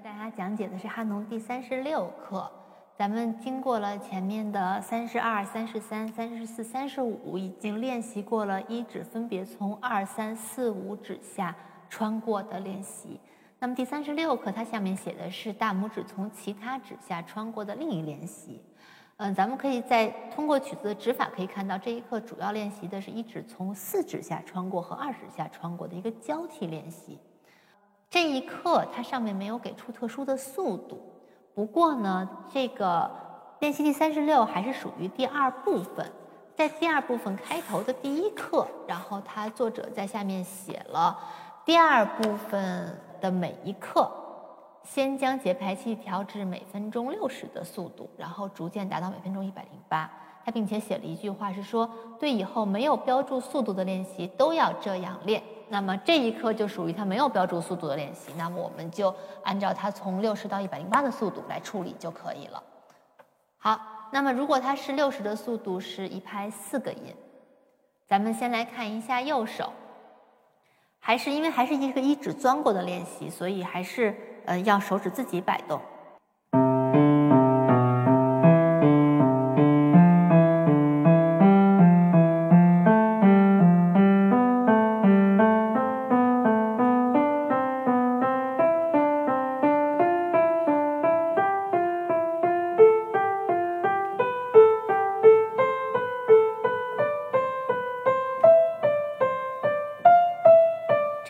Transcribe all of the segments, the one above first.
给大家讲解的是哈农第三十六课。咱们经过了前面的三十二、三十三、三十四、三十五，已经练习过了一指分别从二、三、四、五指下穿过的练习。那么第三十六课，它下面写的是大拇指从其他指下穿过的另一练习。嗯，咱们可以在通过曲子的指法可以看到，这一课主要练习的是一指从四指下穿过和二指下穿过的一个交替练习。这一课它上面没有给出特殊的速度，不过呢，这个练习第三十六还是属于第二部分，在第二部分开头的第一课，然后他作者在下面写了第二部分的每一课，先将节拍器调至每分钟六十的速度，然后逐渐达到每分钟一百零八。他并且写了一句话是说，对以后没有标注速度的练习都要这样练。那么这一课就属于他没有标注速度的练习，那么我们就按照它从六十到一百零八的速度来处理就可以了。好，那么如果它是六十的速度，是一拍四个音。咱们先来看一下右手，还是因为还是一个一指钻过的练习，所以还是呃要手指自己摆动。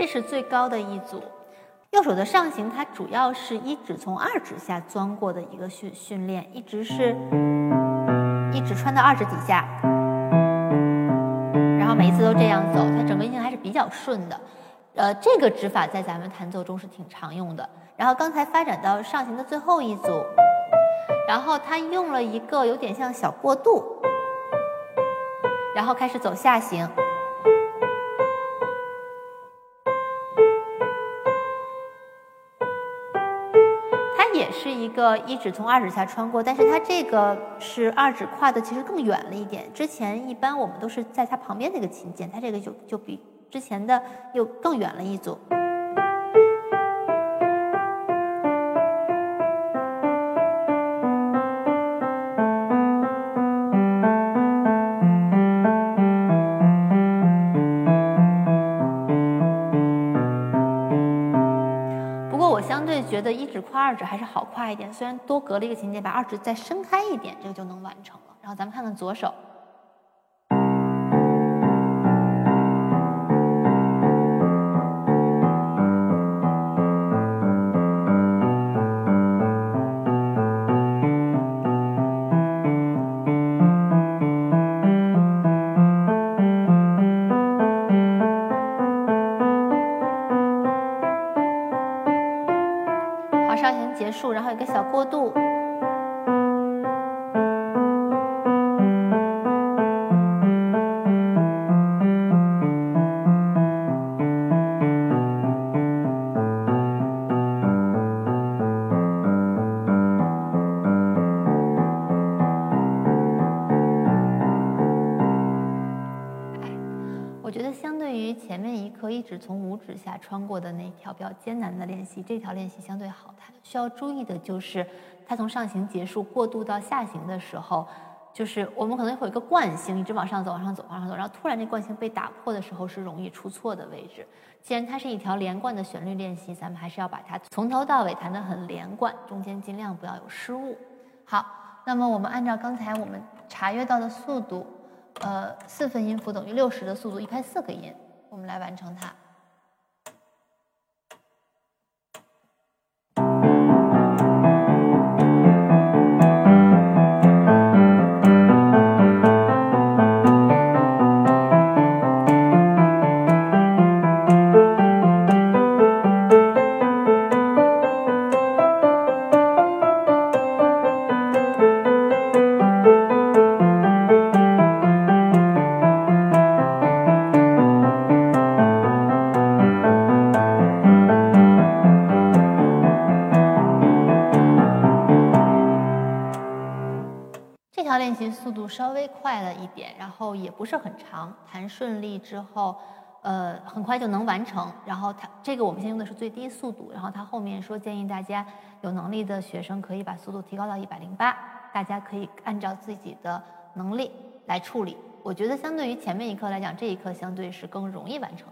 这是最高的一组，右手的上行，它主要是一指从二指下钻过的一个训训练，一直是一指穿到二指底下，然后每一次都这样走，它整个音还是比较顺的。呃，这个指法在咱们弹奏中是挺常用的。然后刚才发展到上行的最后一组，然后它用了一个有点像小过渡，然后开始走下行。一个一指从二指下穿过，但是它这个是二指跨的其实更远了一点。之前一般我们都是在它旁边那个琴键，它这个就就比之前的又更远了一组。跨二指还是好跨一点，虽然多隔了一个琴键，把二指再伸开一点，这个就能完成了。然后咱们看看左手。往上行结束，然后有个小过渡。我觉得像前面一课一直从五指下穿过的那条比较艰难的练习，这条练习相对好弹。需要注意的就是，它从上行结束过渡到下行的时候，就是我们可能会有一个惯性，一直往上走，往上走，往上走，然后突然这惯性被打破的时候，是容易出错的位置。既然它是一条连贯的旋律练习，咱们还是要把它从头到尾弹得很连贯，中间尽量不要有失误。好，那么我们按照刚才我们查阅到的速度。呃，四分音符等于六十的速度，一拍四个音，我们来完成它。练习速度稍微快了一点，然后也不是很长。弹顺利之后，呃，很快就能完成。然后它这个我们先用的是最低速度，然后它后面说建议大家有能力的学生可以把速度提高到一百零八，大家可以按照自己的能力来处理。我觉得相对于前面一课来讲，这一课相对是更容易完成。